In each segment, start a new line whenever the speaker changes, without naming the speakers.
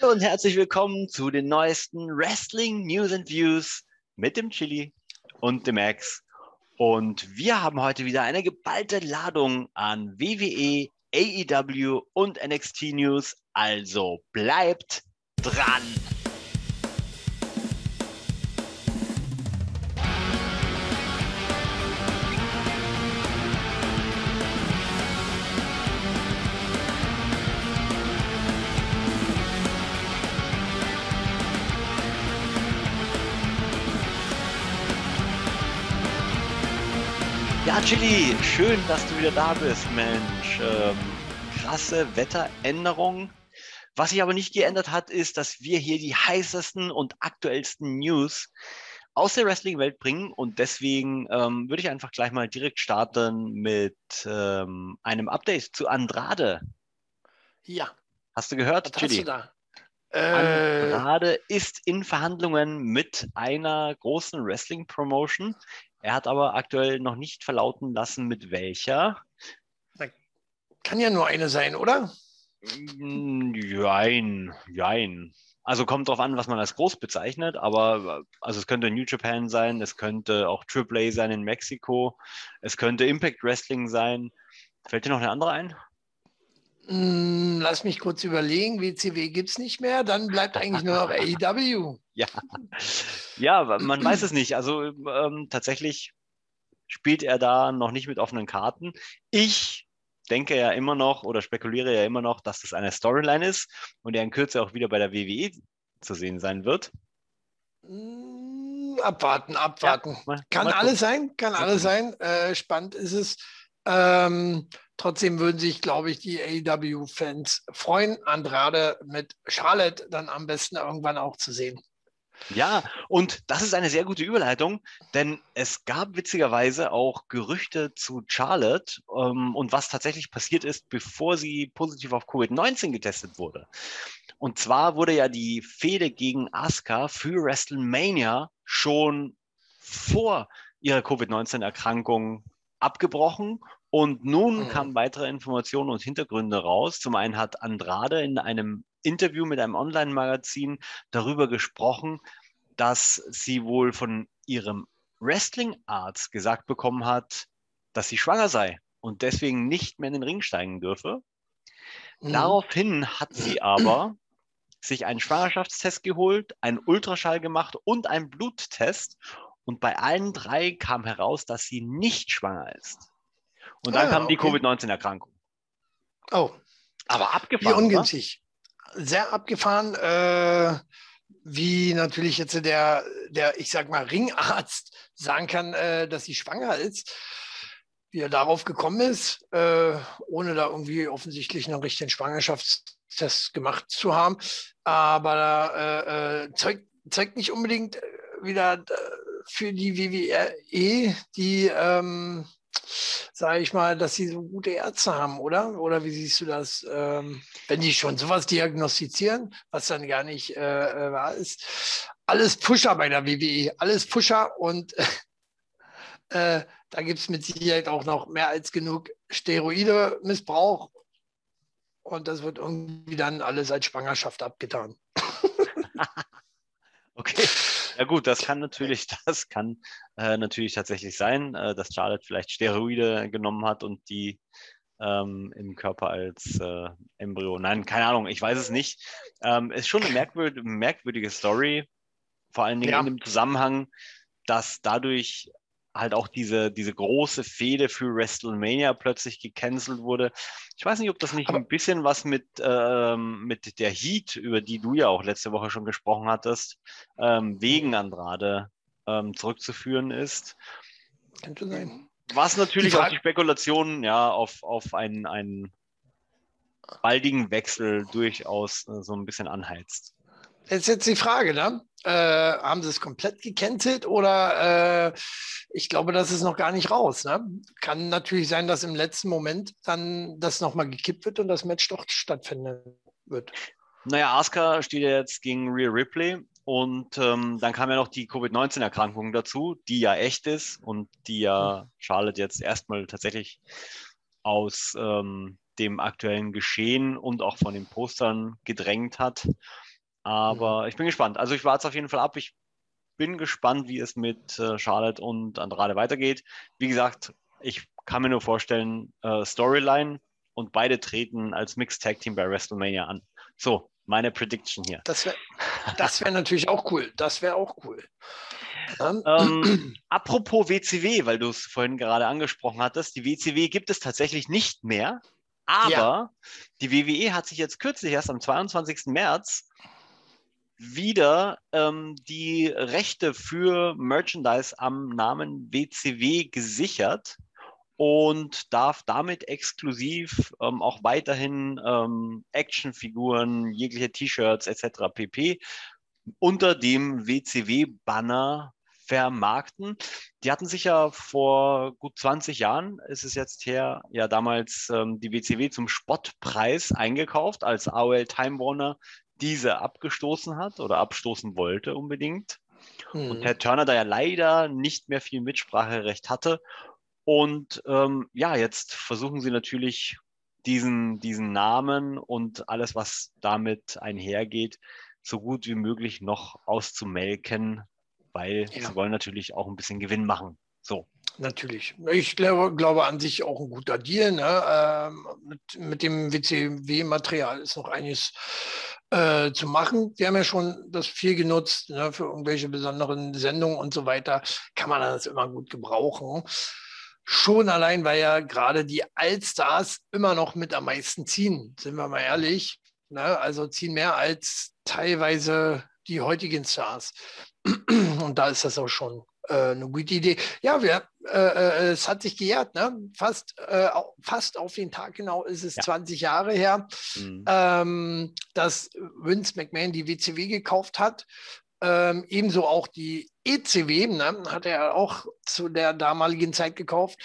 Hallo und herzlich willkommen zu den neuesten Wrestling News and Views mit dem Chili und dem Max. Und wir haben heute wieder eine geballte Ladung an WWE, AEW und NXT News. Also bleibt dran! Chili, schön, dass du wieder da bist, Mensch. Ähm, krasse Wetteränderung. Was sich aber nicht geändert hat, ist, dass wir hier die heißesten und aktuellsten News aus der Wrestling-Welt bringen. Und deswegen ähm, würde ich einfach gleich mal direkt starten mit ähm, einem Update zu Andrade.
Ja.
Hast du gehört,
Was
Chili?
da? Äh,
Andrade ist in Verhandlungen mit einer großen Wrestling-Promotion. Er hat aber aktuell noch nicht verlauten lassen, mit welcher.
kann ja nur eine sein, oder?
Mm, Jein, jein. Also kommt drauf an, was man als groß bezeichnet, aber also es könnte New Japan sein, es könnte auch AAA sein in Mexiko, es könnte Impact Wrestling sein. Fällt dir noch eine andere ein?
Hm, lass mich kurz überlegen. WCW gibt es nicht mehr. Dann bleibt eigentlich nur noch AEW.
Ja, ja, man weiß es nicht. Also ähm, tatsächlich spielt er da noch nicht mit offenen Karten. Ich denke ja immer noch oder spekuliere ja immer noch, dass das eine Storyline ist und er in Kürze auch wieder bei der WWE zu sehen sein wird.
Hm, Abwarten, abwarten.
Ja, mal-
kann
mal
alles sein, kann alles sein. Äh, spannend ist es. Ähm, trotzdem würden sich, glaube ich, die AEW-Fans freuen, Andrade mit Charlotte dann am besten irgendwann auch zu sehen.
Ja, und das ist eine sehr gute Überleitung, denn es gab witzigerweise auch Gerüchte zu Charlotte ähm, und was tatsächlich passiert ist, bevor sie positiv auf Covid-19 getestet wurde. Und zwar wurde ja die Fehde gegen Asuka für WrestleMania schon vor ihrer Covid-19-Erkrankung abgebrochen. Und nun
Mhm.
kamen weitere Informationen und Hintergründe raus. Zum einen hat Andrade in einem Interview mit einem Online-Magazin darüber gesprochen, dass sie wohl von ihrem Wrestling-Arzt gesagt bekommen hat, dass sie schwanger sei und deswegen nicht mehr in den Ring steigen dürfe.
Mhm.
Daraufhin hat sie aber sich einen Schwangerschaftstest geholt, einen Ultraschall gemacht und einen Bluttest. Und bei allen drei kam heraus, dass sie nicht schwanger ist. Und dann
Ah,
kam die
okay.
Covid-19-Erkrankung.
Oh,
Aber
wie
abgefahren. wa?
ungünstig. Sehr abgefahren. Äh, wie natürlich jetzt der, der, ich sag mal, Ringarzt sagen kann, äh, dass sie schwanger ist. Wie er darauf gekommen ist, äh, ohne da irgendwie offensichtlich einen richtigen Schwangerschaftstest gemacht zu haben. Aber äh, äh, zeugt, zeugt nicht unbedingt äh, wieder für die WWE, die, ähm, sage ich mal, dass sie so gute Ärzte haben, oder? Oder wie siehst du das? Ähm, wenn die schon sowas diagnostizieren, was dann gar nicht äh, äh, wahr ist. Alles Pusher bei der WWE, alles Pusher und äh, da gibt es mit Sicherheit auch noch mehr als genug Steroide-Missbrauch und das wird irgendwie dann alles als Schwangerschaft abgetan.
Okay. Ja gut, das kann natürlich, das kann äh, natürlich tatsächlich sein, äh, dass Charlotte vielleicht Steroide genommen hat und die ähm, im Körper als äh, Embryo. Nein, keine Ahnung, ich weiß es nicht. Ähm, ist schon eine merkwürdige, merkwürdige Story, vor allen Dingen
Ja.
in dem Zusammenhang, dass dadurch halt auch diese, diese große Fehde für WrestleMania plötzlich gecancelt wurde. Ich weiß nicht, ob das nicht
Aber-
ein bisschen was mit, ähm, mit der Heat, über die du ja auch letzte Woche schon gesprochen hattest, ähm, wegen Andrade ähm, zurückzuführen ist.
Könnte sein.
Was natürlich
Die
auch die Spekulationen ja auf, auf einen, einen baldigen Wechsel durchaus äh, so ein bisschen anheizt.
Jetzt jetzt die Frage, ne? Äh, haben sie es komplett gecancelt oder äh, ich glaube, das ist noch gar nicht raus. Ne? Kann natürlich sein, dass im letzten Moment dann das nochmal gekippt wird und das Match doch stattfinden wird.
Naja, Asuka steht ja jetzt gegen Rhea Ripley und ähm, dann kam ja noch die Covid-19-Erkrankung dazu, die ja echt ist und die ja Charlotte jetzt erstmal tatsächlich aus ähm, dem aktuellen Geschehen und auch von den Postern gedrängt hat. Aber mhm. ich bin gespannt. Also ich warte es auf jeden Fall ab. Ich bin gespannt, wie es mit äh, Charlotte und Andrade weitergeht. Wie gesagt, ich kann mir nur vorstellen, äh, Storyline und beide treten als Mixed Tag Team bei WrestleMania an. So, meine Prediction hier.
Das wäre das wär natürlich auch cool. Das wäre auch cool.
Ähm, ähm apropos WCW, weil du es vorhin gerade angesprochen hattest, die WCW gibt es tatsächlich nicht mehr. Aber ja. die WWE hat sich jetzt kürzlich erst am 22. März wieder ähm, die Rechte für Merchandise am Namen WCW gesichert und darf damit exklusiv ähm, auch weiterhin ähm, Actionfiguren, jegliche T-Shirts etc. pp. unter dem WCW-Banner vermarkten. Die hatten sich ja vor gut 20 Jahren, ist es jetzt her, ja damals ähm, die WCW zum Spottpreis eingekauft, als AOL Time Warner diese abgestoßen hat oder abstoßen wollte unbedingt. Hm. Und Herr Turner da ja leider nicht mehr viel Mitspracherecht hatte und ähm, ja, jetzt versuchen sie natürlich diesen, diesen Namen und alles, was damit einhergeht, so gut wie möglich noch auszumelken, weil ja. sie wollen natürlich auch ein bisschen Gewinn machen. So.
Natürlich. Ich glaube, glaube an sich auch ein guter Deal. Ne? Ähm, mit, mit dem WCW-Material ist noch einiges äh, zu machen. Wir haben ja schon das viel genutzt ne? für irgendwelche besonderen Sendungen und so weiter. Kann man das immer gut gebrauchen. Schon allein, weil ja gerade die Allstars immer noch mit am meisten ziehen, sind wir mal ehrlich. Ne? Also ziehen mehr als teilweise die heutigen Stars. Und da ist das auch schon äh, eine gute Idee. Ja, wir, äh, äh, es hat sich gejährt, ne? fast, äh, fast auf den Tag genau ist es ja. 20 Jahre her, mhm. ähm, dass Vince McMahon die WCW gekauft hat. Ähm, ebenso auch die ECW, ne, hat er auch zu der damaligen Zeit gekauft.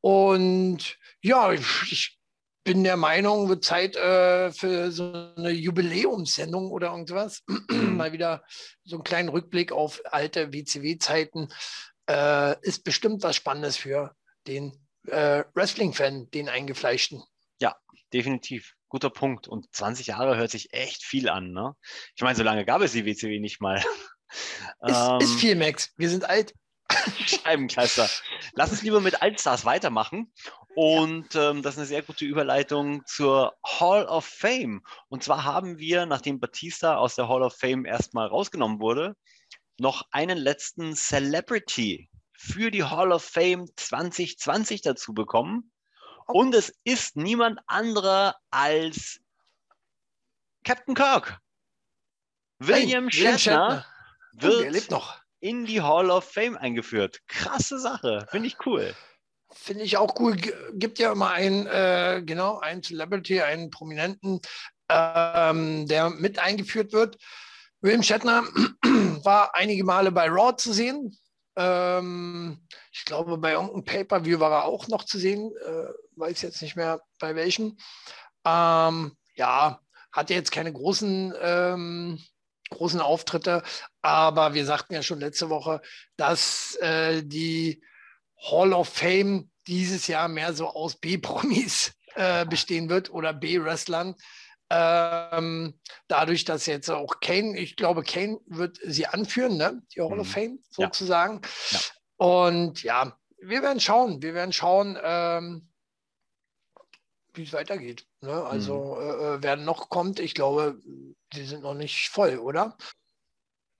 Und ja, ich bin der Meinung, wird Zeit äh, für so eine Jubiläumssendung oder irgendwas. Mhm. Mal wieder so einen kleinen Rückblick auf alte WCW-Zeiten. Äh, ist bestimmt was Spannendes für den äh, Wrestling-Fan, den eingefleischten.
Ja, definitiv guter Punkt. Und 20 Jahre hört sich echt viel an. Ne? Ich meine, so lange gab es die WCW nicht mal.
Ist, ähm, ist viel, Max. Wir sind alt.
Scheibenkleister. Lass uns lieber mit Altstars weitermachen. Und ähm, das ist eine sehr gute Überleitung zur Hall of Fame. Und zwar haben wir, nachdem Batista aus der Hall of Fame erstmal rausgenommen wurde, noch einen letzten Celebrity für die Hall of Fame 2020 dazu bekommen. Und es ist niemand anderer als Captain Kirk. William, hey, Shatner, Shatner, wird oh, in die Hall of Fame eingeführt. Krasse Sache, finde ich cool.
Finde ich auch cool. Gibt ja immer einen, äh, genau, einen Celebrity, einen Prominenten, ähm, der mit eingeführt wird. William Shatner war einige Male bei Raw zu sehen. Ähm, ich glaube, bei irgendeinem Pay-Per-View war er auch noch zu sehen. Äh, weiß jetzt nicht mehr bei welchem. Ähm, ja, hatte jetzt keine großen, ähm, großen Auftritte, aber wir sagten ja schon letzte Woche, dass äh, die Hall of Fame dieses Jahr mehr so aus B-Promis äh, bestehen wird oder B-Wrestlern. Ähm, dadurch, dass jetzt auch Kane, ich glaube, Kane wird sie anführen, ne? die Hall mhm. of Fame sozusagen. Ja. Ja. Und ja, wir werden schauen, wir werden schauen, ähm, wie es weitergeht. Ne? Also, mhm. äh, äh wer noch kommt, ich glaube, die sind noch nicht voll, oder?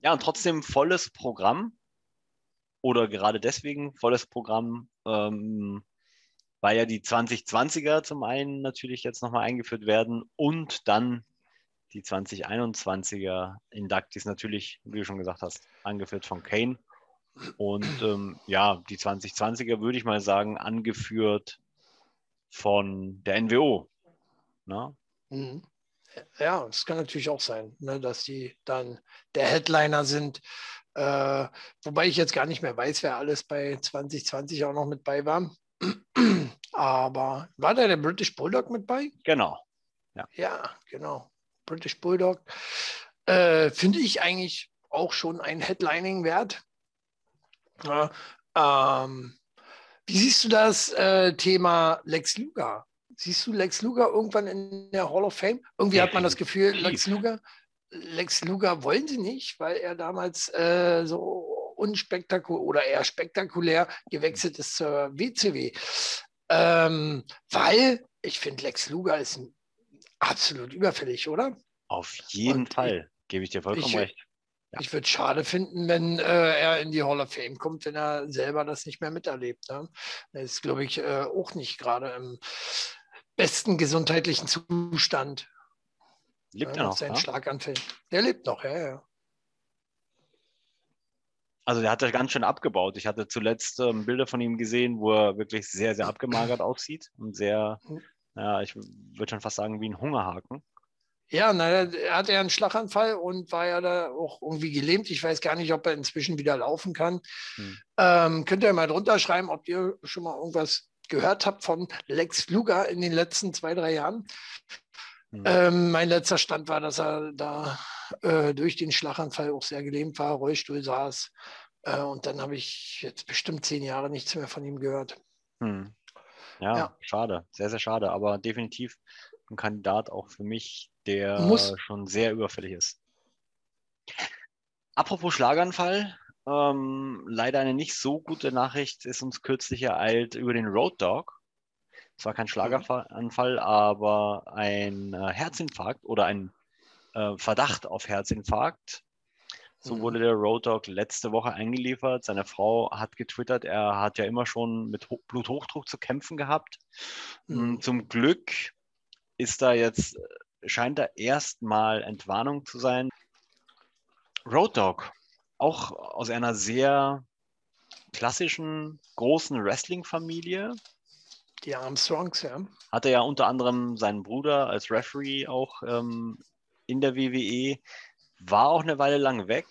Ja, und trotzdem volles Programm oder gerade deswegen volles Programm, ähm, weil ja die 2020er zum einen natürlich jetzt nochmal eingeführt werden und dann die 2021er Inductees natürlich, wie du schon gesagt hast, angeführt von Kane. Und ähm, ja, die 2020er würde ich mal sagen, angeführt von der NWO.
Ne? Mhm. Ja, das kann natürlich auch sein, ne, dass die dann der Headliner sind. Äh, wobei ich jetzt gar nicht mehr weiß, wer alles bei 2020 auch noch mit bei war. Aber war da der British Bulldog mit bei?
Genau.
Ja, ja genau. British Bulldog. Äh, Finde ich eigentlich auch schon ein Headlining wert. Ja, ähm, wie siehst du das äh, Thema Lex Luger? Siehst du Lex Luger irgendwann in der Hall of Fame? Irgendwie hat man das Gefühl, Lex Luger, Lex Luger wollen sie nicht, weil er damals äh, so unspektakulär oder eher spektakulär gewechselt ist zur WCW. Ähm, weil ich finde, Lex Luger ist absolut überfällig, oder?
Auf jeden Und Fall, gebe ich dir vollkommen ich, recht.
Ja. Ich würde es schade finden, wenn äh, er in die Hall of Fame kommt, wenn er selber das nicht mehr miterlebt. Ne? Er ist, glaube ich, äh, auch nicht gerade im besten gesundheitlichen Zustand.
Lebt ja, er noch?
Sein ja? Schlaganfall. Der lebt noch, ja, ja.
Also der hat ja ganz schön abgebaut. Ich hatte zuletzt ähm, Bilder von ihm gesehen, wo er wirklich sehr, sehr abgemagert aussieht und sehr, hm. ja, ich würde schon fast sagen, wie ein Hungerhaken.
Ja, na, er hatte ja einen Schlaganfall und war ja da auch irgendwie gelähmt. Ich weiß gar nicht, ob er inzwischen wieder laufen kann. Hm. Ähm, könnt ihr mal drunter schreiben, ob ihr schon mal irgendwas gehört habt von Lex Luger in den letzten zwei, drei Jahren. Hm. Ähm, mein letzter Stand war, dass er da äh, durch den Schlaganfall auch sehr gelähmt war, Rollstuhl saß. Äh, und dann habe ich jetzt bestimmt zehn Jahre nichts mehr von ihm gehört.
Hm. Ja, ja, schade, sehr, sehr schade, aber definitiv ein Kandidat auch für mich, der Muss. schon sehr überfällig ist. Apropos Schlaganfall, ähm, leider eine nicht so gute Nachricht ist uns kürzlich ereilt über den Road Dog. Es war kein Schlaganfall, aber ein äh, Herzinfarkt oder ein äh, Verdacht auf Herzinfarkt. So mhm. wurde der Road Dog letzte Woche eingeliefert. Seine Frau hat getwittert, er hat ja immer schon mit Ho Bluthochdruck zu kämpfen gehabt. Mhm. Zum Glück ist da jetzt, scheint da erstmal Entwarnung zu sein. Road Dog, auch aus einer sehr klassischen, großen Wrestling-Familie.
Die Armstrongs, ja.
Hatte ja unter anderem seinen Bruder als Referee auch ähm, in der WWE, war auch eine Weile lang weg,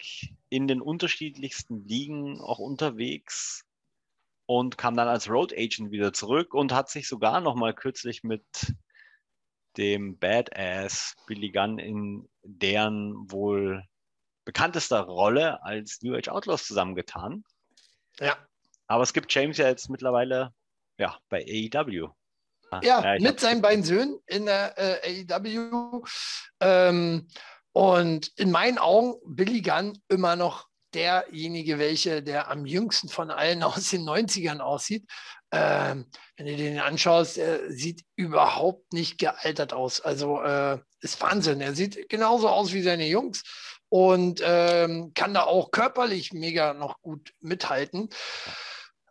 in den unterschiedlichsten Ligen auch unterwegs und kam dann als Road Agent wieder zurück und hat sich sogar noch mal kürzlich mit dem Badass Billy Gunn in deren wohl bekanntester Rolle als New Age Outlaws zusammengetan.
Ja.
Aber es gibt James ja jetzt mittlerweile ja, bei AEW.
Ah, ja, ja mit seinen beiden Söhnen in der äh, AEW. Ähm, und in meinen Augen Billy Gunn immer noch derjenige, welche der am jüngsten von allen aus den 90ern aussieht. Ähm, wenn du den anschaust, er sieht überhaupt nicht gealtert aus. Also äh, ist Wahnsinn. Er sieht genauso aus wie seine Jungs und ähm, kann da auch körperlich mega noch gut mithalten.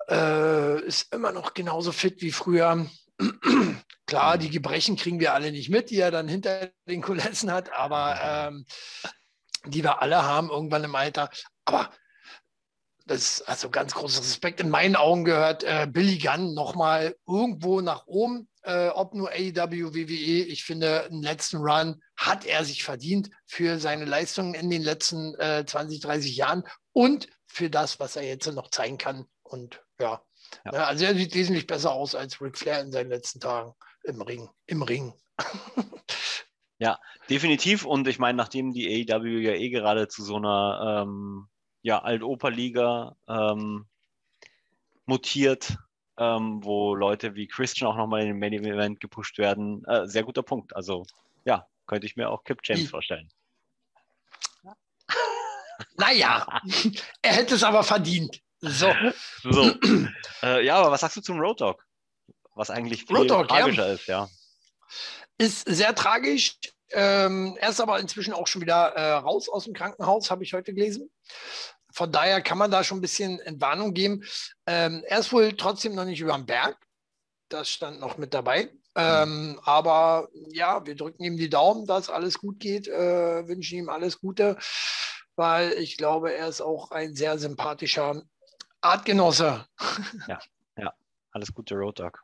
Äh, ist immer noch genauso fit wie früher. Klar, die Gebrechen kriegen wir alle nicht mit, die er dann hinter den Kulissen hat, aber ähm, die wir alle haben irgendwann im Alter. Aber das ist also ganz großer Respekt. In meinen Augen gehört äh, Billy Gunn nochmal irgendwo nach oben, äh, ob nur AEW, WWE. Ich finde, einen letzten Run hat er sich verdient für seine Leistungen in den letzten äh, 20, 30 Jahren und für das, was er jetzt noch zeigen kann. Und ja, ja. ja also er sieht wesentlich besser aus als Ric Flair in seinen letzten Tagen im Ring. Im Ring.
ja, definitiv. Und ich meine, nachdem die AEW ja eh gerade zu so einer ähm, ja, Alt-Oper-Liga ähm, mutiert, ähm, wo Leute wie Christian auch nochmal in den Main Event gepusht werden. Äh, sehr guter Punkt. Also ja, könnte ich mir auch Kip James vorstellen.
Naja, er hätte es aber verdient. So.
so. Äh, ja, aber was sagst du zum Road Dog? Was eigentlich viel Dog, tragischer ja. ist, ja.
Ist sehr tragisch. Ähm, er ist aber inzwischen auch schon wieder äh, raus aus dem Krankenhaus, habe ich heute gelesen. Von daher kann man da schon ein bisschen Entwarnung geben. Ähm, er ist wohl trotzdem noch nicht über dem Berg. Das stand noch mit dabei. Ähm, aber ja, wir drücken ihm die Daumen, dass alles gut geht, äh, wünschen ihm alles Gute, weil ich glaube, er ist auch ein sehr sympathischer Artgenosse.
Ja, ja, alles Gute, Road Dog.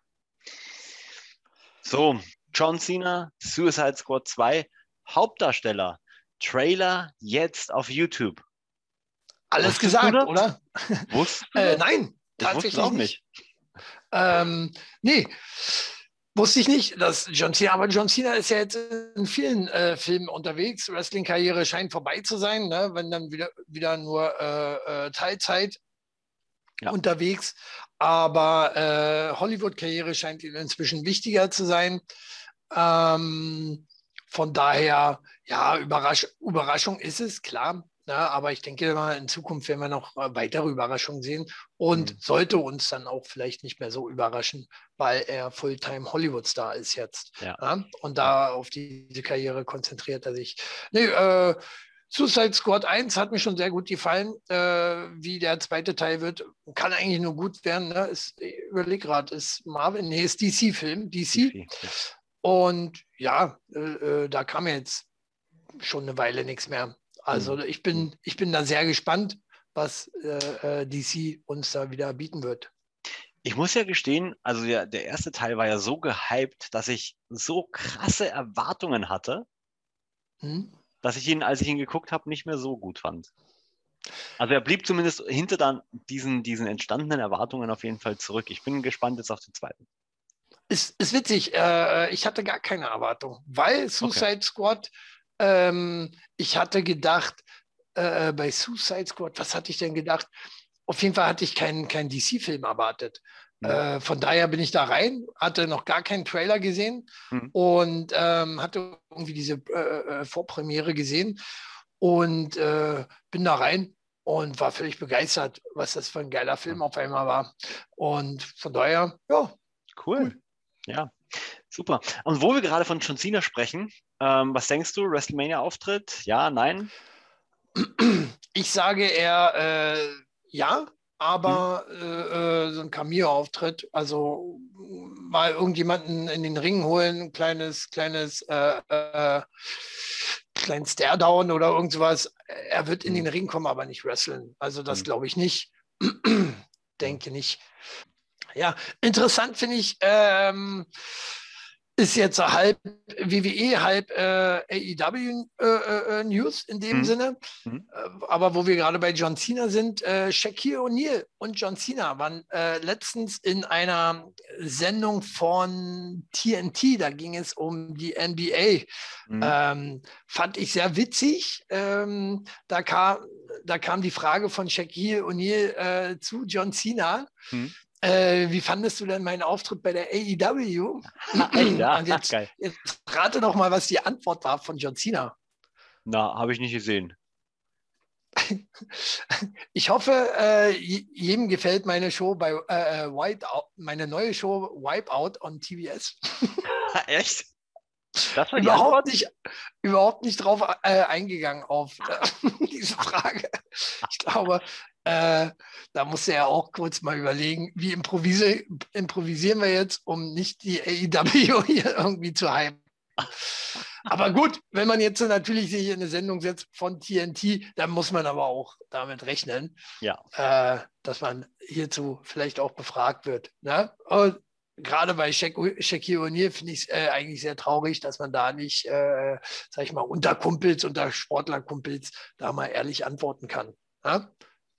So, John Cena, Suicide Squad 2, Hauptdarsteller, Trailer jetzt auf YouTube.
Alles Wusstest gesagt, oder?
Wusst
äh, nein, ich tatsächlich auch nicht. Ähm, nee, wusste ich nicht, dass John Cena, aber John Cena ist ja jetzt in vielen äh, Filmen unterwegs. Wrestling-Karriere scheint vorbei zu sein, ne? wenn dann wieder, wieder nur äh, äh Teilzeit ja. unterwegs. Aber äh, Hollywood-Karriere scheint ihm inzwischen wichtiger zu sein. Ähm, von daher, ja, Überrasch Überraschung ist es, klar. Ja, ne, aber ich denke mal, in Zukunft werden wir noch weitere Überraschungen sehen und mhm. sollte uns dann auch vielleicht nicht mehr so überraschen, weil er Fulltime Hollywood-Star ist jetzt. Ja. Ja? Und da auf diese Karriere konzentriert er sich. Nee, äh, Suicide Squad 1 hat mir schon sehr gut gefallen. Äh, wie der zweite Teil wird, kann eigentlich nur gut werden. Ne? Ist, ich überlege gerade, ist Marvin, nee, ist DC-Film, DC. DC. Und ja, äh, äh, da kam jetzt schon eine Weile nichts mehr. Also mhm. ich bin, ich bin da sehr gespannt, was äh, äh DC uns da wieder bieten wird.
Ich muss ja gestehen, also der, der erste Teil war ja so gehypt, dass ich so krasse Erwartungen hatte, hm? dass ich ihn, als ich ihn geguckt habe, nicht mehr so gut fand. Also er blieb zumindest hinter dann diesen, diesen entstandenen Erwartungen auf jeden Fall zurück. Ich bin gespannt jetzt auf den zweiten.
Ist, ist witzig, äh, ich hatte gar keine Erwartung, weil Suicide okay. Squad ähm, ich hatte gedacht, äh, bei Suicide Squad, was hatte ich denn gedacht? Auf jeden Fall hatte ich keinen kein DC-Film erwartet. Ja. Äh, von daher bin ich da rein, hatte noch gar keinen Trailer gesehen hm. und ähm, hatte irgendwie diese äh, äh Vorpremiere gesehen und äh, bin da rein und war völlig begeistert, was das für ein geiler Film auf einmal war. Und von daher, ja.
Cool. cool. Ja, super. Und wo wir gerade von John Cena sprechen, ähm, was denkst du? WrestleMania-Auftritt? Ja, nein?
Ich sage eher äh, ja, aber hm. äh, äh so ein Cameo-Auftritt, also mal irgendjemanden in den Ring holen, ein kleines, kleines, äh, äh, kleinen Stare-Down oder irgendwas. Er wird in hm. den Ring kommen, aber nicht wresteln. Also das hm. glaube ich nicht. Denke nicht. Ja, interessant finde ich, ähm, ist jetzt halb WWE, halb äh, AEW äh, äh, News in dem mhm. Sinne. Mhm. Äh, aber wo wir gerade bei John Cena sind, äh, Shaquille O'Neal und John Cena waren äh, letztens in einer Sendung von TNT, da ging es um die NBA. Mhm. Ähm, fand ich sehr witzig. Ähm, da, kam, da kam die Frage von Shaquille O'Neal zu John Cena. Mhm. Äh, wie fandest du denn meinen Auftritt bei der AEW? ja, Und jetzt, geil. jetzt rate doch mal, was die Antwort war von John Cena.
Na, habe ich nicht gesehen.
Ich hoffe, äh, jedem gefällt meine Show bei äh, äh Whiteout, meine neue Show Wipeout on TBS.
Echt?
Das war überhaupt nicht, überhaupt nicht drauf äh, eingegangen auf äh, diese Frage. Ich glaube, äh, da musste er auch kurz mal überlegen, wie improvisi improvisieren wir jetzt, um nicht die AEW hier irgendwie zu hypen. Aber gut, wenn man jetzt natürlich sich in eine Sendung setzt von TNT, dann muss man aber auch damit rechnen, ja. äh, dass man hierzu vielleicht auch befragt wird. Ne? Gerade bei Shaquille O'Neal finde ich es äh, eigentlich sehr traurig, dass man da nicht, äh, sag ich mal, unter Kumpels, unter Sportlerkumpels da mal ehrlich antworten kann. Ne?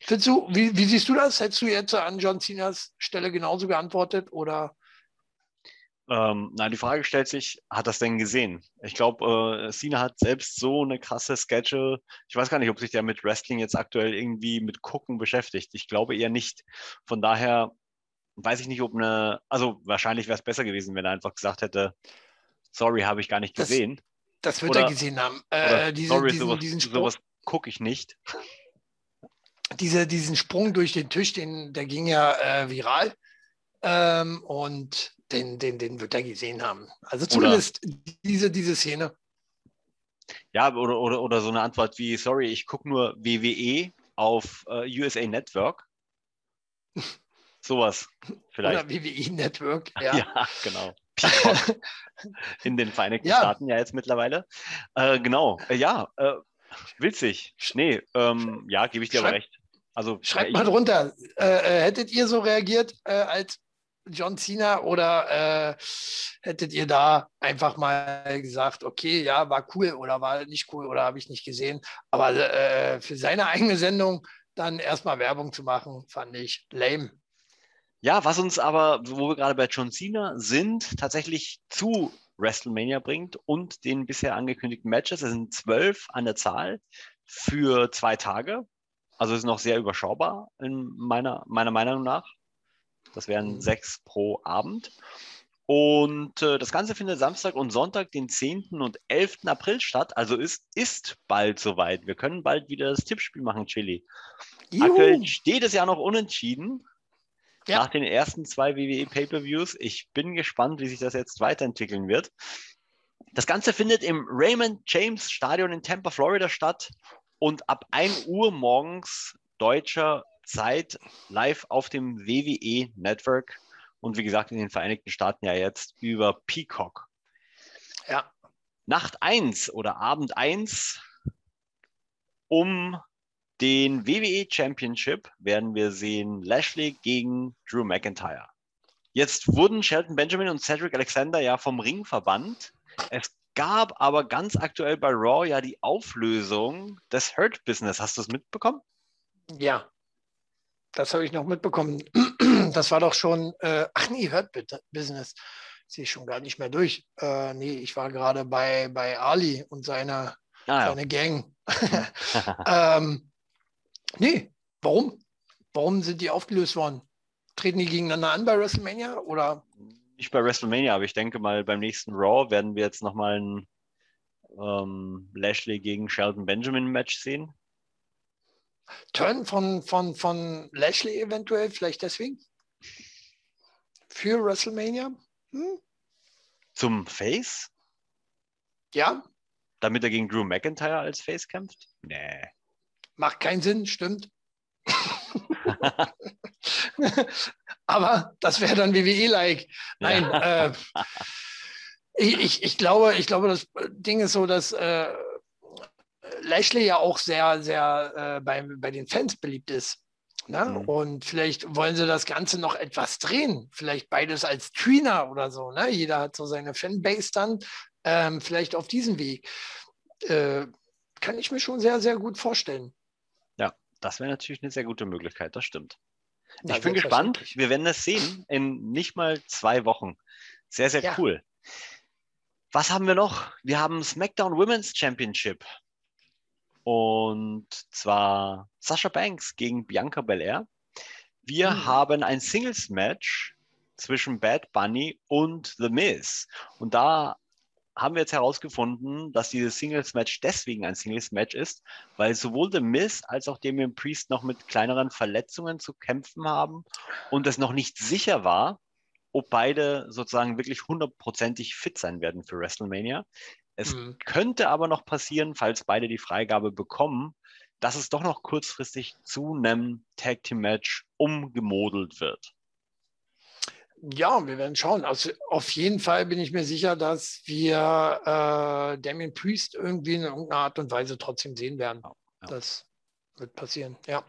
Findest du, wie, wie, siehst du das? Hättest du jetzt an John Cenas Stelle genauso geantwortet oder?
Ähm, na, die Frage stellt sich, hat das denn gesehen? Ich glaube, äh, Cena hat selbst so eine krasse Schedule. Ich weiß gar nicht, ob sich der mit Wrestling jetzt aktuell irgendwie mit Gucken beschäftigt. Ich glaube eher nicht. Von daher weiß ich nicht, ob eine, also wahrscheinlich wäre es besser gewesen, wenn er einfach gesagt hätte, sorry, habe ich gar nicht gesehen.
Das, das wird oder, er gesehen haben. Äh, diese,
sorry, diesen, sowas, diesen sowas gucke ich nicht
diese, diesen Sprung durch den Tisch, den, der ging ja äh, viral. Ähm, und den, den, den wird er gesehen haben. Also zumindest diese, diese Szene.
Ja, oder, oder, oder so eine Antwort wie, sorry, ich gucke nur WWE auf äh, USA Network. Sowas vielleicht.
Oder WWE Network,
ja. ja, genau. In den Vereinigten ja. Staaten ja jetzt mittlerweile. Äh, genau, äh, ja, äh, witzig. Nee, ähm, ja, gebe ich dir Schreib, aber recht.
Also, Schreibt mal drunter, äh, äh, hättet ihr so reagiert äh, als John Cena oder äh, hättet ihr da einfach mal gesagt, okay, ja, war cool oder war nicht cool oder habe ich nicht gesehen. Aber äh, für seine eigene Sendung dann erstmal Werbung zu machen, fand ich lame.
Ja, was uns aber, wo wir gerade bei John Cena sind, tatsächlich zu WrestleMania bringt und den bisher angekündigten Matches. Es sind zwölf an der Zahl für zwei Tage. Also ist noch sehr überschaubar in meiner, meiner Meinung nach. Das wären mhm. sechs pro Abend. Und äh, das Ganze findet Samstag und Sonntag, den 10. und 11. April statt. Also ist, ist bald soweit. Wir können bald wieder das Tippspiel machen, Chili.
Juhu.
Aktuell steht es ja noch unentschieden
Ja.
nach den ersten zwei WWE Pay-Per-Views. Ich bin gespannt, wie sich das jetzt weiterentwickeln wird. Das Ganze findet im Raymond James Stadion in Tampa, Florida statt und ab 1 Uhr morgens deutscher Zeit live auf dem WWE Network und wie gesagt in den Vereinigten Staaten ja jetzt über Peacock.
Ja.
Nacht 1 oder Abend 1 um den WWE Championship werden wir sehen Lashley gegen Drew McIntyre. Jetzt wurden Shelton Benjamin und Cedric Alexander ja vom Ring verbannt. Es gab aber ganz aktuell bei Raw ja die Auflösung des Hurt Business. Hast du es mitbekommen?
Ja, das habe ich noch mitbekommen. Das war doch schon, äh, ach nee, Hurt Business. Sehe ich schon gar nicht mehr durch. Äh, nee, ich war gerade bei, bei Ali und seiner,
Ah,
seine Gang. ähm, nee, warum? Warum sind die aufgelöst worden? Treten die gegeneinander an bei WrestleMania? Oder
Nicht bei WrestleMania, aber ich denke mal, beim nächsten Raw werden wir jetzt nochmal ein ähm, Lashley gegen Shelton Benjamin Match sehen.
Turn von, von, von Lashley eventuell, vielleicht deswegen? Für WrestleMania? Hm?
Zum Face?
Ja,
Damit er gegen Drew McIntyre als Face kämpft? Nee.
macht keinen Sinn, stimmt. Aber das wäre dann WWE-like. Nein, äh, ich, ich, ich, glaube, ich glaube, das Ding ist so, dass äh, Lashley ja auch sehr, sehr äh, bei, bei den Fans beliebt ist. Ne?
Mhm.
Und vielleicht wollen sie das Ganze noch etwas drehen. Vielleicht beides als Tweener oder so. Ne? Jeder hat so seine Fanbase dann. Ähm, vielleicht auf diesem Weg. Äh, kann ich mir schon sehr, sehr gut vorstellen.
Das wäre natürlich eine sehr gute Möglichkeit, das stimmt.
Na,
ich bin gespannt. Wir werden das sehen in nicht mal zwei Wochen. Sehr, sehr
Ja.
cool. Was haben wir noch? Wir haben SmackDown Women's Championship. Und zwar Sasha Banks gegen Bianca Belair. Wir
Hm.
haben ein Singles-Match zwischen Bad Bunny und The Miz. Und da haben wir jetzt herausgefunden, dass dieses Singles-Match deswegen ein Singles-Match ist, weil sowohl The Miz als auch Damien Priest noch mit kleineren Verletzungen zu kämpfen haben und es noch nicht sicher war, ob beide sozusagen wirklich hundertprozentig fit sein werden für WrestleMania. Es
Mhm.
könnte aber noch passieren, falls beide die Freigabe bekommen, dass es doch noch kurzfristig zu einem Tag Team Match umgemodelt wird.
Ja, wir werden schauen. Also auf jeden Fall bin ich mir sicher, dass wir äh, Damien Priest irgendwie in irgendeiner Art und Weise trotzdem sehen werden.
Ja.
Das wird passieren, ja.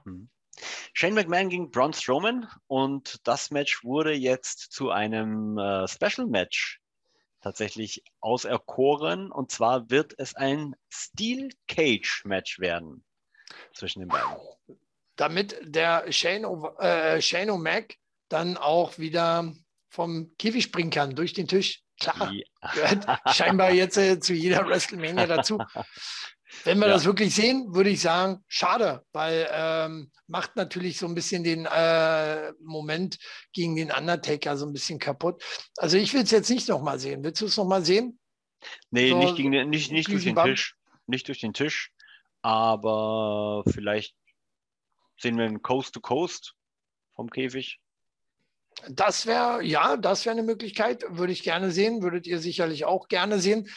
Shane McMahon gegen Braun Strowman und das Match wurde jetzt zu einem äh, Special Match tatsächlich auserkoren und zwar wird es ein Steel Cage Match werden zwischen den beiden.
Damit der Shane, O- äh, Shane O'Mac dann auch wieder vom Käfig springen kann, durch den Tisch. Klar,
Ja.
gehört scheinbar jetzt äh, zu jeder WrestleMania dazu. Wenn wir
Ja.
das wirklich sehen, würde ich sagen, schade, weil ähm, macht natürlich so ein bisschen den äh, Moment gegen den Undertaker so ein bisschen kaputt. Also ich will es jetzt nicht nochmal sehen. Willst du es nochmal sehen?
Nee,
So
nicht, gegen nicht, nicht durch den
Bump.
Tisch. Nicht durch den Tisch. Aber vielleicht sehen wir einen Coast to Coast vom Käfig.
Das wäre, ja, das wäre eine Möglichkeit, würde ich gerne sehen, würdet ihr sicherlich auch gerne sehen.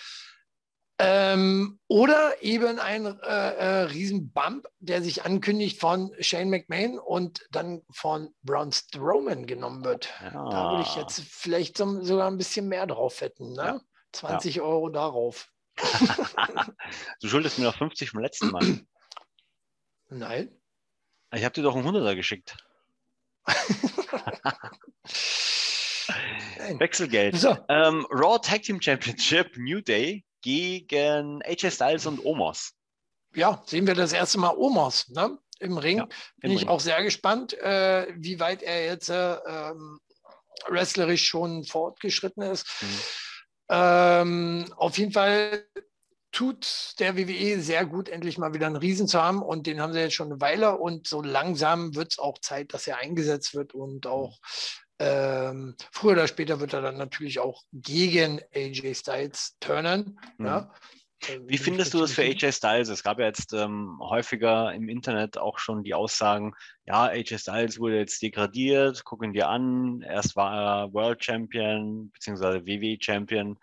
Ähm, oder eben ein äh, äh, Riesenbump, der sich ankündigt von Shane McMahon und dann von Braun Strowman genommen wird. Da würde ich
Ah.
jetzt vielleicht so, sogar ein bisschen mehr drauf wetten. Ne?
Ja.
20 Euro darauf.
Du schuldest mir noch 50 vom letzten Mal.
Nein.
Ich habe dir doch einen Hunderter geschickt. Wechselgeld.
So,
Ähm, Raw Tag Team Championship New Day gegen AJ Styles und Omos.
ja, sehen wir das erste Mal Omos ne? im Ring.
Ja,
Bin
im
ich
Ring.
auch sehr gespannt, äh, wie weit er jetzt äh, ähm, wrestlerisch schon fortgeschritten ist.
Mhm.
Ähm, auf jeden Fall tut der WWE sehr gut, endlich mal wieder einen Riesen zu haben. Und den haben sie jetzt schon eine Weile. Und so langsam wird es auch Zeit, dass er eingesetzt wird und auch Ähm, früher oder später wird er dann natürlich auch gegen AJ Styles turnen. Mhm. Ja.
Äh, Wie findest du das für AJ Styles? Es gab ja jetzt ähm, häufiger im Internet auch schon die Aussagen, ja, AJ Styles wurde jetzt degradiert, gucken dir an, erst war er World Champion bzw. WWE Champion,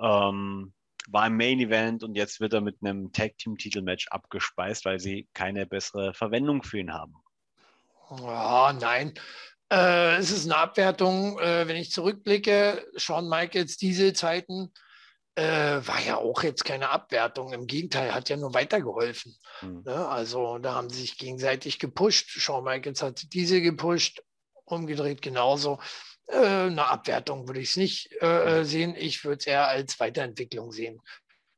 ähm, war im Main Event und jetzt wird er mit einem Tag Team Titelmatch abgespeist, weil sie keine bessere Verwendung für ihn haben.
Oh, nein. Äh, es ist eine Abwertung. Äh, wenn ich zurückblicke, Shawn Michaels diese Zeiten, äh, war ja auch jetzt keine Abwertung. Im Gegenteil, hat ja nur weitergeholfen. Mhm. Ne? Also da haben sie sich gegenseitig gepusht. Shawn Michaels hat diese gepusht, umgedreht genauso. Äh, eine Abwertung würde ich es nicht äh, hm. sehen. Ich würde es eher als Weiterentwicklung sehen.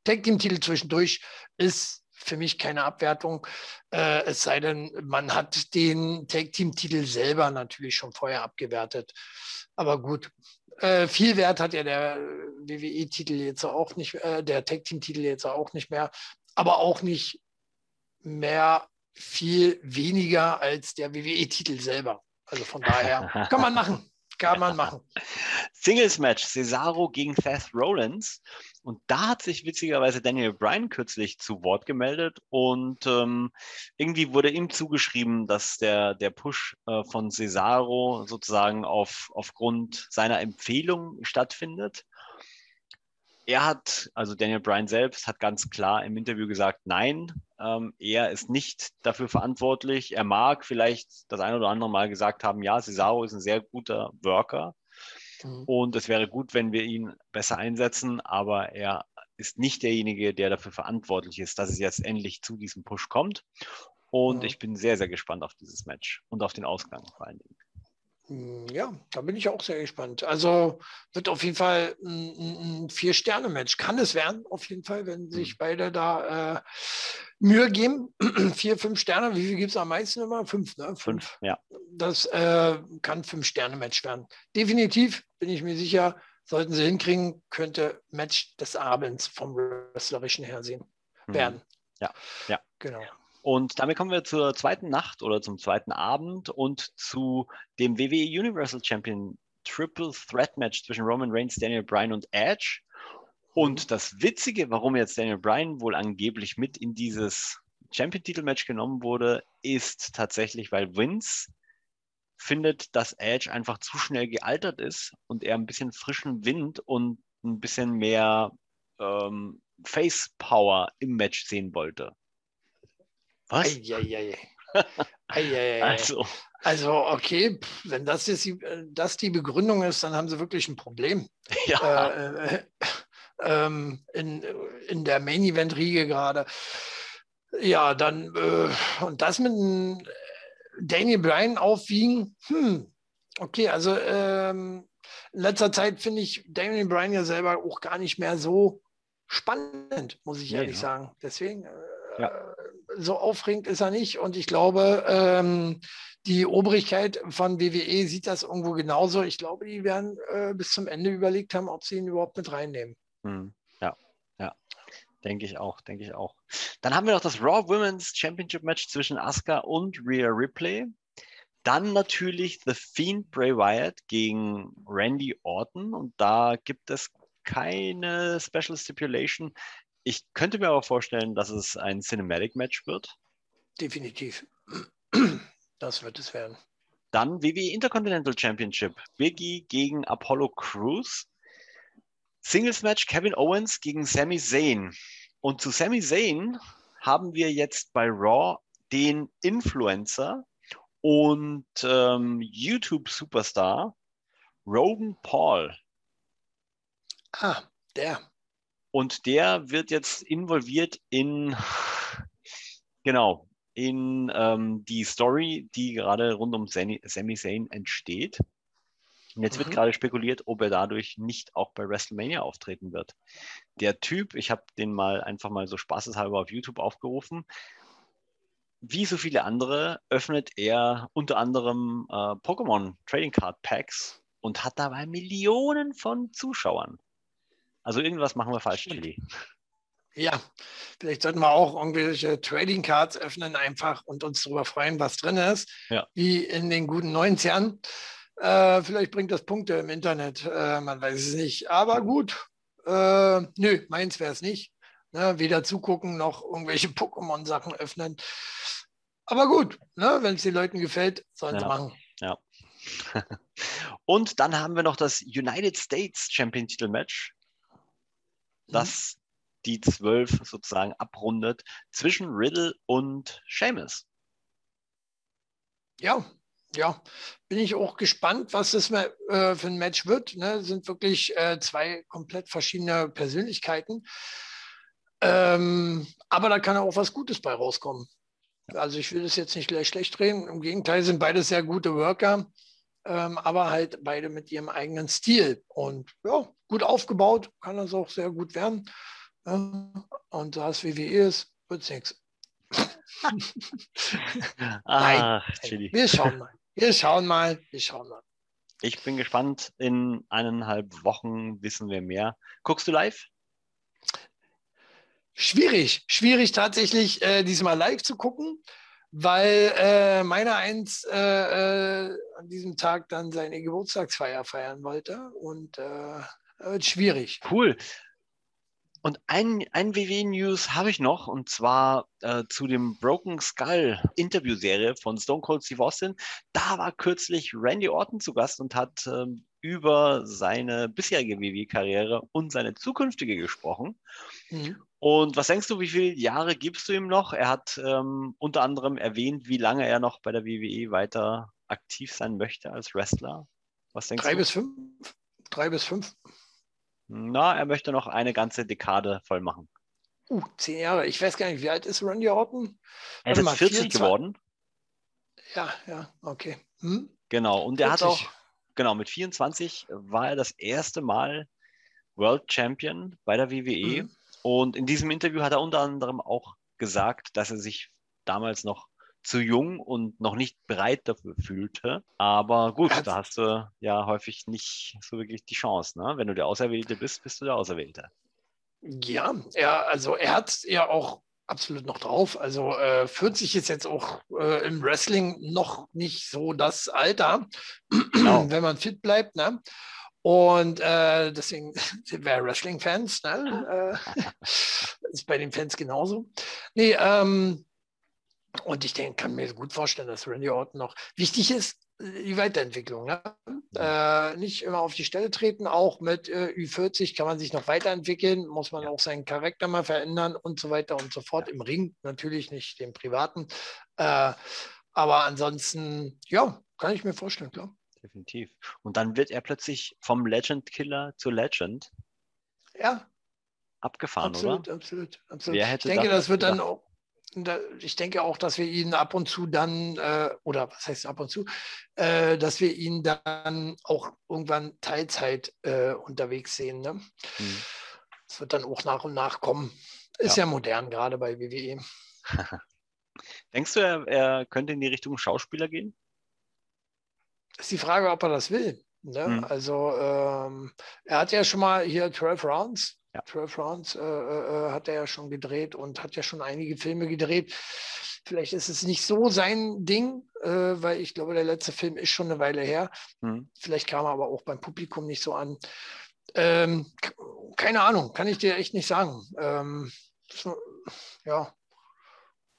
Tag Team Titel zwischendurch ist für mich keine Abwertung. Äh, es sei denn, man hat den Tag Team Titel selber natürlich schon vorher abgewertet. Aber gut, äh, viel Wert hat ja der WWE-Titel jetzt auch nicht, äh, der Tag-Team-Titel jetzt auch nicht mehr, aber auch nicht mehr viel weniger als der WWE-Titel selber. Also von daher kann man machen. Kann man machen.
Singles Match, Cesaro gegen Seth Rollins. Und da hat sich witzigerweise Daniel Bryan kürzlich zu Wort gemeldet und ähm, irgendwie wurde ihm zugeschrieben, dass der, der Push äh, von Cesaro sozusagen auf, aufgrund seiner Empfehlung stattfindet. Er hat, also Daniel Bryan selbst, hat ganz klar im Interview gesagt, nein, ähm, er ist nicht dafür verantwortlich. Er mag vielleicht das ein oder andere Mal gesagt haben, ja, Cesaro ist ein sehr guter Worker, Mhm. Und es wäre gut, wenn wir ihn besser einsetzen, aber er ist nicht derjenige, der dafür verantwortlich ist, dass es jetzt endlich zu diesem Push kommt. Und mhm. ich bin sehr, sehr gespannt auf dieses Match und auf den Ausgang vor allen Dingen.
Hm, ja, da bin ich auch sehr gespannt. Also wird auf jeden Fall ein, ein Vier-Sterne-Match. Kann es werden, auf jeden Fall, wenn sich mhm. beide da äh, Mühe geben. Vier, fünf Sterne, wie viel gibt es am meisten immer? Fünf, ne? Fünf, ja. Das äh, kann Fünf-Sterne-Match werden. Definitiv, bin ich mir sicher, sollten sie hinkriegen, könnte Match des Abends vom Wrestlerischen her sehen mhm. werden.
Ja, ja. Genau. Und damit kommen wir zur zweiten Nacht oder zum zweiten Abend und zu dem WWE Universal Champion Triple Threat Match zwischen Roman Reigns, Daniel Bryan und Edge. Und das Witzige, warum jetzt Daniel Bryan wohl angeblich mit in dieses Champion-Titel-Match genommen wurde, ist tatsächlich, weil Vince findet, dass Edge einfach zu schnell gealtert ist und er ein bisschen frischen Wind und ein bisschen mehr ähm, Face-Power im Match sehen wollte.
Was? Eieiei. Eieiei. also. also, okay, wenn das jetzt die, das die Begründung ist, dann haben sie wirklich ein Problem. Ja. Äh, äh, ähm, in, in der Main-Event-Riege gerade. Ja, dann, äh, und das mit Daniel Bryan aufwiegen, hm, okay, also ähm, in letzter Zeit finde ich Daniel Bryan ja selber auch gar nicht mehr so spannend, muss ich ehrlich ja. sagen. Deswegen, äh, ja so aufregend ist er nicht. Und ich glaube, ähm, die Obrigkeit von WWE sieht das irgendwo genauso. Ich glaube, die werden äh, bis zum Ende überlegt haben, ob sie ihn überhaupt mit reinnehmen.
Hm. Ja, ja. Denke ich auch, denke ich auch. Dann haben wir noch das Raw Women's Championship Match zwischen Asuka und Rhea Ripley. Dann natürlich The Fiend Bray Wyatt gegen Randy Orton. Und da gibt es keine Special Stipulation. Ich könnte mir aber vorstellen, dass es ein Cinematic Match wird.
Definitiv. Das wird es werden.
Dann WWE Intercontinental Championship. Biggie gegen Apollo Crews. Singles Match Kevin Owens gegen Sami Zayn. Und zu Sami Zayn haben wir jetzt bei Raw den Influencer und ähm, YouTube-Superstar Rogan Paul.
Ah, der.
Und der wird jetzt involviert in, genau, in ähm, die Story, die gerade rund um Sami, Zayn entsteht. Und jetzt wird mhm. gerade spekuliert, ob er dadurch nicht auch bei WrestleMania auftreten wird. Der Typ, ich habe den mal einfach mal so spaßeshalber auf YouTube aufgerufen. Wie so viele andere öffnet er unter anderem äh, Pokémon Trading Card Packs und hat dabei Millionen von Zuschauern. Also irgendwas machen wir falsch, Chili.
Ja, vielleicht sollten wir auch irgendwelche Trading Cards öffnen einfach und uns darüber freuen, was drin ist. Ja. Wie in den guten 90ern. Äh, vielleicht bringt das Punkte im Internet, äh, man weiß es nicht. Aber gut, äh, nö, meins wäre es nicht. Ne? Weder zugucken noch irgendwelche Pokémon-Sachen öffnen. Aber gut, ne? wenn es den Leuten gefällt, sollen
ja.
sie machen.
Ja. Und dann haben wir noch das United States Champion Titel Match. Das mhm. die zwölf sozusagen abrundet zwischen Riddle und Seamus.
Ja, ja, bin ich auch gespannt, was das äh, für ein Match wird. Ne? Sind wirklich äh, zwei komplett verschiedene Persönlichkeiten. Ähm, aber da kann auch was Gutes bei rauskommen. Also ich will das jetzt nicht gleich schlecht drehen. Im Gegenteil sind beide sehr gute Worker, ähm, aber halt beide mit ihrem eigenen Stil. Und ja, gut aufgebaut, kann das auch sehr gut werden. und da es WWE ist, wird es nichts. Wir schauen mal. Wir schauen mal, wir schauen mal.
Ich bin gespannt. In eineinhalb Wochen wissen wir mehr. Guckst du live?
Schwierig, schwierig tatsächlich äh, diesmal live zu gucken, weil äh, meiner eins äh, äh an diesem Tag dann seine Geburtstagsfeier feiern wollte und äh, wird schwierig.
Cool. Und ein, ein WWE-News habe ich noch, und zwar äh, zu dem Broken Skull Interviewserie von Stone Cold Steve Austin. Da war kürzlich Randy Orton zu Gast und hat ähm, über seine bisherige WWE-Karriere und seine zukünftige gesprochen. Mhm. Und was denkst du, wie viele Jahre gibst du ihm noch? Er hat ähm, unter anderem erwähnt, wie lange er noch bei der WWE weiter aktiv sein möchte als Wrestler.
Was denkst Drei du? Bis fünf. Drei bis fünf.
Na, er möchte noch eine ganze Dekade voll machen.
Uh, zehn Jahre. Ich weiß gar nicht, wie alt ist Randy Orton?
Er ist jetzt 40 24. geworden.
Ja, ja, okay. Hm?
Genau, und er hat auch, genau, mit 24 war er das erste Mal World Champion bei der WWE. Hm. Und in diesem Interview hat er unter anderem auch gesagt, dass er sich damals noch zu jung und noch nicht bereit dafür fühlte. Aber gut, da hast du ja häufig nicht so wirklich die Chance. Ne? Wenn du der Auserwählte bist, bist du der Auserwählte.
Ja, er, also er hat ja auch absolut noch drauf. Also äh, 40 ist jetzt auch äh, im Wrestling noch nicht so das Alter, genau. wenn man fit bleibt. Ne? Und äh, deswegen sind wir Wrestling-Fans. Ne? Äh, ist bei den Fans genauso. Nee, ähm, und ich denke, kann mir gut vorstellen, dass Randy Orton noch wichtig ist, äh, die Weiterentwicklung. Ne? Äh, nicht immer auf die Stelle treten, auch mit äh, Ü40 kann man sich noch weiterentwickeln, muss man auch seinen Charakter mal verändern und so weiter und so fort. Im Ring natürlich nicht den privaten. Äh, aber ansonsten, ja, kann ich mir vorstellen, klar.
Definitiv. Und dann wird er plötzlich vom Legend Killer zu Legend.
Ja.
Abgefahren,
absolut, oder? Absolut, absolut. Ich denke, das wird dann auch ich denke auch, dass wir ihn ab und zu dann, äh, oder was heißt ab und zu, äh, dass wir ihn dann auch irgendwann Teilzeit äh, unterwegs sehen. Ne? Mhm. Das wird dann auch nach und nach kommen. Ist ja, ja modern, gerade bei WWE.
Denkst du, er, er, könnte in die Richtung Schauspieler gehen?
Ist die Frage, ob er das will. Ne? Mhm. Also ähm, er hat ja schon mal hier 12 Rounds ja. 12 Rounds äh, äh, hat er ja schon gedreht und hat ja schon einige Filme gedreht. Vielleicht ist es nicht so sein Ding, äh, weil ich glaube, der letzte Film ist schon eine Weile her. Mhm. Vielleicht kam er aber auch beim Publikum nicht so an. Ähm, keine Ahnung, kann ich dir echt nicht sagen. Ähm, ja,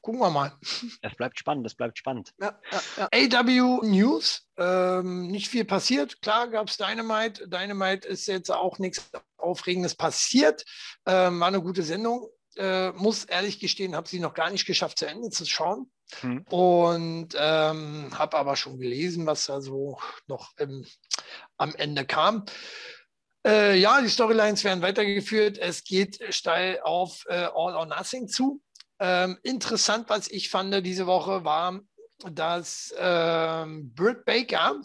gucken wir mal.
Es bleibt spannend, es bleibt spannend.
Ja, ja, ja. AW News, ähm, nicht viel passiert. Klar gab es Dynamite. Dynamite ist jetzt auch nichts Aufregendes passiert. Ähm, war eine gute Sendung. Äh, muss ehrlich gestehen, habe sie noch gar nicht geschafft zu Ende zu schauen. Hm. Und ähm, habe aber schon gelesen, was da so noch im, am Ende kam. Äh, ja, die Storylines werden weitergeführt. Es geht steil auf äh, All or Nothing zu. Ähm, interessant, was ich fand diese Woche, war, dass ähm, Britt Baker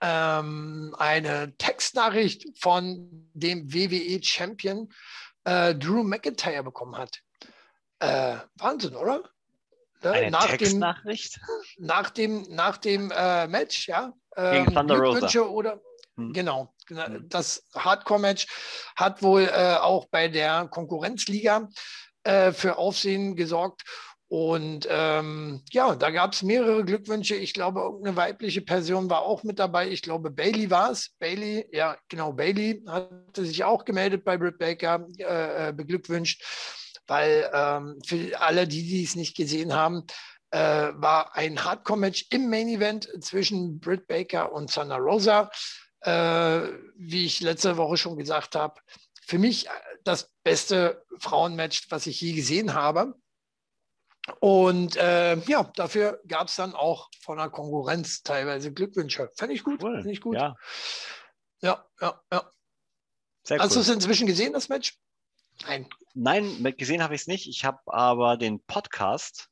ähm, eine Textnachricht von dem WWE-Champion äh, Drew McIntyre bekommen hat. Äh, Wahnsinn, oder?
Ne? Eine nach Textnachricht?
Dem, nach dem, nach dem äh, Match, ja.
Gegen ähm, Thunder Rosa.
Oder, hm. Genau, hm. das Hardcore-Match hat wohl äh, auch bei der Konkurrenzliga äh, für Aufsehen gesorgt. Und ähm, ja, da gab es mehrere Glückwünsche. Ich glaube, irgendeine weibliche Person war auch mit dabei. Ich glaube, Bailey war es. Bailey, ja, genau, Bailey hatte sich auch gemeldet bei Britt Baker, äh, äh beglückwünscht, weil ähm, für alle, die, die es nicht gesehen haben, äh, war ein Hardcore-Match im Main Event zwischen Britt Baker und Sana Rosa. Äh, wie ich letzte Woche schon gesagt habe, für mich das beste Frauenmatch, was ich je gesehen habe. Und äh, ja, dafür gab es dann auch von der Konkurrenz teilweise Glückwünsche. Fände ich gut. Cool. Fand ich gut. Ja, ja, ja. ja. Sehr Hast cool. du es inzwischen gesehen, das Match?
Nein. Nein, gesehen habe ich es nicht. Ich habe aber den Podcast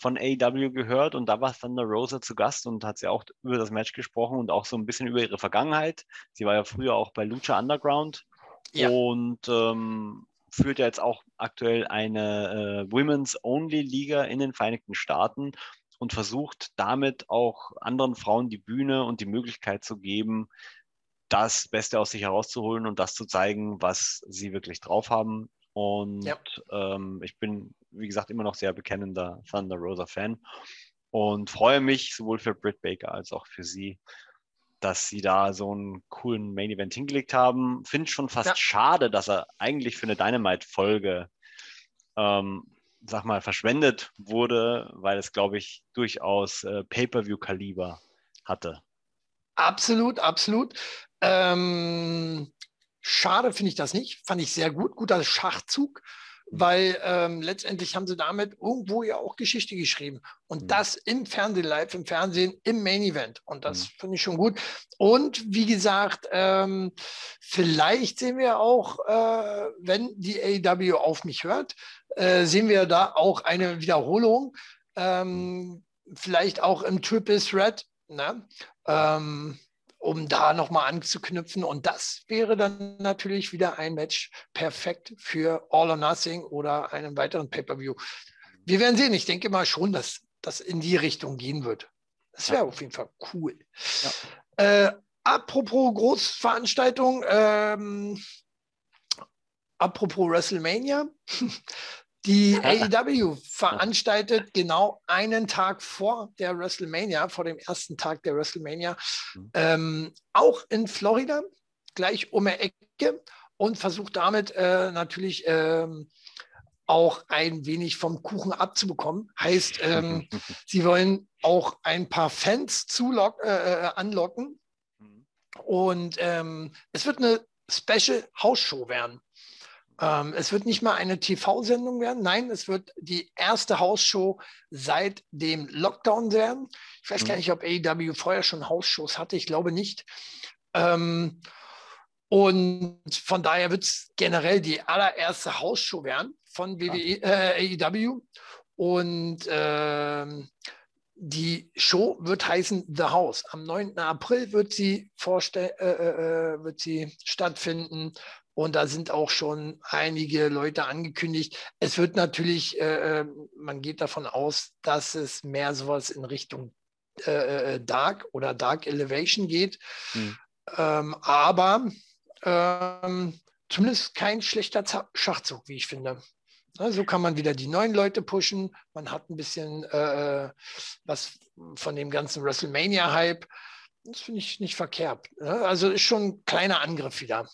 von AEW gehört und da war Thunder Rosa zu Gast und hat sie auch über das Match gesprochen und auch so ein bisschen über ihre Vergangenheit. Sie war ja früher auch bei Lucha Underground ja. und ähm, führt ja jetzt auch aktuell eine äh, Women's Only Liga in den Vereinigten Staaten und versucht damit auch anderen Frauen die Bühne und die Möglichkeit zu geben, das Beste aus sich herauszuholen und das zu zeigen, was sie wirklich drauf haben. Und ja. ähm, ich bin, wie gesagt, immer noch sehr bekennender Thunder Rosa Fan und freue mich sowohl für Britt Baker als auch für sie, dass sie da so einen coolen Main Event hingelegt haben. Finde schon fast ja. schade, dass er eigentlich für eine Dynamite-Folge, ähm, sag mal, verschwendet wurde, weil es, glaube ich, durchaus äh, Pay-Per-View-Kaliber hatte.
Absolut, absolut. Ähm, Schade finde ich das nicht. Fand ich sehr gut. Guter Schachzug. Weil ähm, letztendlich haben sie damit irgendwo ja auch Geschichte geschrieben. Und mhm. das im Fernsehen, live im Fernsehen, im Main Event. Und das mhm. finde ich schon gut. Und wie gesagt, ähm, vielleicht sehen wir auch, äh, wenn die AEW auf mich hört, äh, sehen wir da auch eine Wiederholung. Ähm, mhm. vielleicht auch im Triple Threat. Ne? Um da nochmal anzuknüpfen. Und das wäre dann natürlich wieder ein Match perfekt für All or Nothing oder einen weiteren Pay-Per-View. Wir werden sehen. Ich denke mal schon, dass das in die Richtung gehen wird. Das wäre auf jeden Fall cool. Ja. Äh, apropos Großveranstaltung, ähm, apropos WrestleMania. Die AEW veranstaltet genau einen Tag vor der WrestleMania, vor dem ersten Tag der WrestleMania, mhm. ähm, auch in Florida, gleich um die Ecke und versucht damit äh, natürlich ähm, auch ein wenig vom Kuchen abzubekommen. Heißt, ähm, sie wollen auch ein paar Fans äh, äh, anlocken. Mhm. Und ähm, es wird eine Special Hausshow werden. Ähm, es wird nicht mal eine TV-Sendung werden. Nein, es wird die erste Hausshow seit dem Lockdown werden. Ich weiß mhm. gar nicht, ob AEW vorher schon Hausshows hatte. Ich glaube nicht. Ähm, und von daher wird es generell die allererste Hausshow werden von WWE, äh, AEW. Und äh, die Show wird heißen The House. Am 9. April wird sie, äh, äh, äh, wird sie stattfinden. Und da sind auch schon einige Leute angekündigt. Es wird natürlich, äh, äh man geht davon aus, dass es mehr sowas in Richtung äh, äh Dark oder Dark Elevation geht. Hm. Ähm, aber ähm, zumindest kein schlechter Schachzug, wie ich finde. Ja, so kann man wieder die neuen Leute pushen. Man hat ein bisschen äh, äh was von dem ganzen WrestleMania-Hype. Das finde ich nicht verkehrt. Ja, also ist schon ein kleiner Angriff wieder.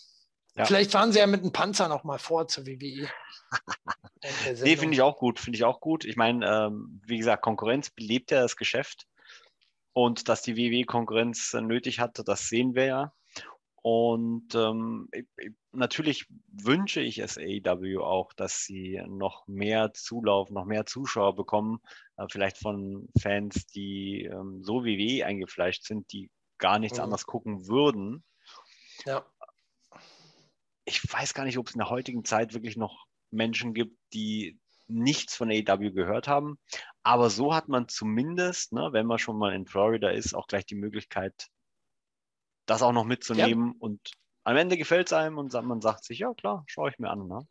Ja. Vielleicht fahren sie ja mit einem Panzer noch mal vor zur WWE.
nee, finde ich auch gut, finde ich auch gut. Ich meine, ähm, wie gesagt, Konkurrenz belebt ja das Geschäft. Und dass die WWE Konkurrenz nötig hatte, das sehen wir ja. Und ähm, ich, ich, natürlich wünsche ich es AEW auch, dass sie noch mehr Zulauf, noch mehr Zuschauer bekommen, äh, vielleicht von Fans, die ähm, so wie WWE eingefleischt sind, die gar nichts mhm. anderes gucken würden. Ja ich weiß gar nicht, ob es in der heutigen Zeit wirklich noch Menschen gibt, die nichts von AEW gehört haben. Aber so hat man zumindest, ne, wenn man schon mal in Florida ist, auch gleich die Möglichkeit, das auch noch mitzunehmen. Ja. Und am Ende gefällt es einem und man sagt sich, ja klar, schaue ich mir an. Ne?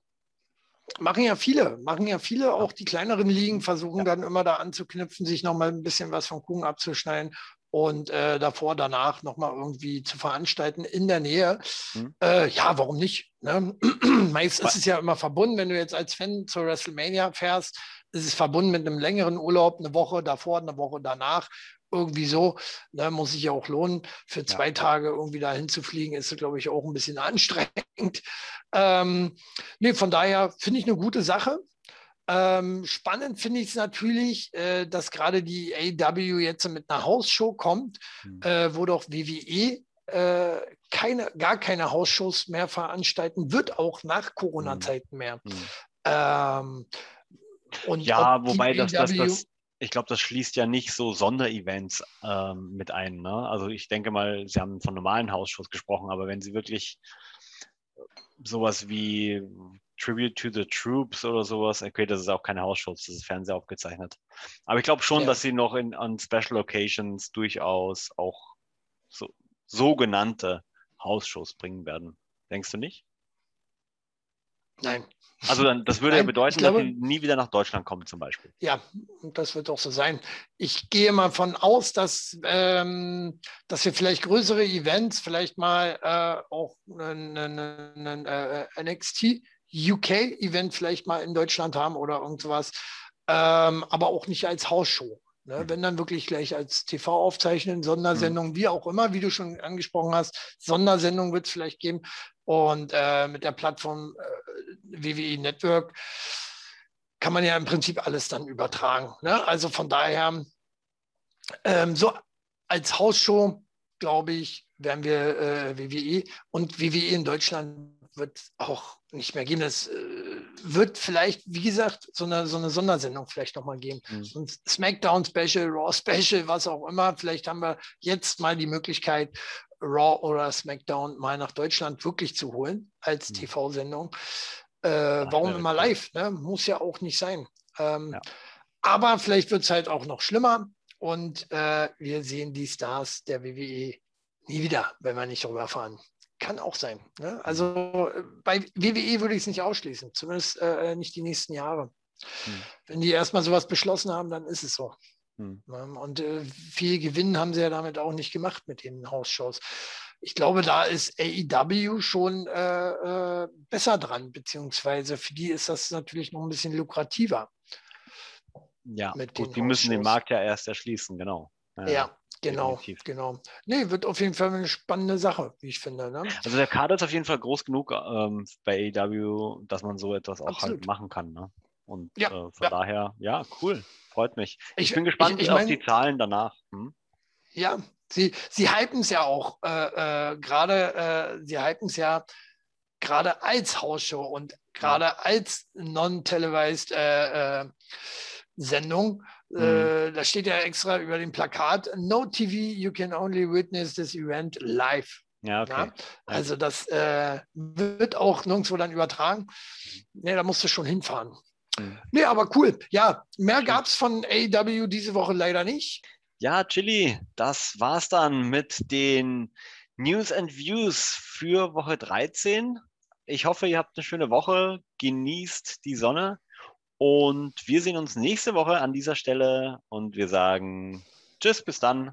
Machen ja viele, machen ja viele, auch die kleineren Ligen versuchen ja. dann immer da anzuknüpfen, sich nochmal ein bisschen was vom Kuchen abzuschneiden. Und äh, davor, danach nochmal irgendwie zu veranstalten in der Nähe. Hm. Äh, ja, warum nicht? Ne? Meist ist es ja immer verbunden, wenn du jetzt als Fan zur WrestleMania fährst, ist es verbunden mit einem längeren Urlaub, eine Woche davor, eine Woche danach. Irgendwie so, ne, muss sich ja auch lohnen. Für zwei ja. Tage irgendwie dahin zu fliegen, ist, glaube ich, auch ein bisschen anstrengend. Ähm, nee, von daher finde ich eine gute Sache. Ähm, spannend finde ich es natürlich, äh, dass gerade die AW jetzt mit einer Hausshow kommt, mhm. äh, wo doch WWE äh, keine, gar keine Hausshows mehr veranstalten wird, auch nach Corona-Zeiten mhm. mehr. Mhm. Ähm,
und ja, wobei das, das, das, ich glaube, das schließt ja nicht so Sonderevents ähm, mit ein. Ne? Also ich denke mal, Sie haben von normalen Hausshows gesprochen, aber wenn Sie wirklich sowas wie Tribute to the Troops oder sowas. Okay, das ist auch keine Hausschutz, das ist Fernseher aufgezeichnet. Aber ich glaube schon, ja. dass sie noch in, an Special Occasions durchaus auch so, sogenannte Hausshows bringen werden. Denkst du nicht?
Nein.
Also dann, das würde Nein, ja bedeuten, glaube, dass sie nie wieder nach Deutschland kommen zum Beispiel.
Ja, das wird auch so sein. Ich gehe mal von aus, dass, ähm, dass wir vielleicht größere Events, vielleicht mal äh, auch ein äh, NXT UK-Event vielleicht mal in Deutschland haben oder irgendwas, ähm, aber auch nicht als Hausshow. Ne? Mhm. Wenn dann wirklich gleich als TV aufzeichnen, Sondersendung, mhm. wie auch immer, wie du schon angesprochen hast, Sondersendung wird es vielleicht geben. Und äh, mit der Plattform äh, WWE Network kann man ja im Prinzip alles dann übertragen. Ne? Also von daher, ähm, so als Hausshow, glaube ich, werden wir äh, WWE und WWE in Deutschland wird auch nicht mehr geben. Das äh, wird vielleicht, wie gesagt, so eine, so eine Sondersendung vielleicht nochmal geben. Mhm. Smackdown Special, Raw Special, was auch immer. Vielleicht haben wir jetzt mal die Möglichkeit, Raw oder Smackdown mal nach Deutschland wirklich zu holen als mhm. TV-Sendung. Äh, warum immer live? Ne? Muss ja auch nicht sein. Ähm, ja. Aber vielleicht wird es halt auch noch schlimmer und äh, wir sehen die Stars der WWE nie wieder, wenn wir nicht rüberfahren. Kann auch sein. Ne? Also äh, bei WWE würde ich es nicht ausschließen, zumindest äh, nicht die nächsten Jahre. Hm. Wenn die erstmal sowas beschlossen haben, dann ist es so. Hm. Und äh, viel Gewinn haben sie ja damit auch nicht gemacht mit den Hausshows. Ich glaube, da ist AEW schon äh, äh, besser dran, beziehungsweise für die ist das natürlich noch ein bisschen lukrativer.
Ja, gut, die müssen den Markt ja erst erschließen, genau.
Ja, ja Genau, Definitiv. genau. Nee, wird auf jeden Fall eine spannende Sache, wie ich finde. Ne?
Also der Kader ist auf jeden Fall groß genug ähm, bei AEW, dass man so etwas auch halt Absolut. halt machen kann. Ne? Und ja, äh, von ja. daher, ja, cool, freut mich. Ich, ich bin gespannt ich, ich auf mein, die Zahlen danach. Hm?
Ja, sie, sie hypen es ja auch äh, äh, gerade, äh, sie hypen es ja gerade als Hausshow und gerade ja. als non-televised äh, äh, Sendung. Mhm. Äh, da steht ja extra über dem Plakat, no TV, you can only witness this event live. Ja, okay. Ja? Also das äh, wird auch nirgendwo dann übertragen. Nee, da musst du schon hinfahren. Mhm. Nee, aber cool. Ja, mehr gab es von AW diese Woche leider nicht.
Ja, Chili, das war's dann mit den News and Views für Woche 13. Ich hoffe, ihr habt eine schöne Woche, genießt die Sonne und wir sehen uns nächste Woche an dieser Stelle und wir sagen Tschüss, bis dann.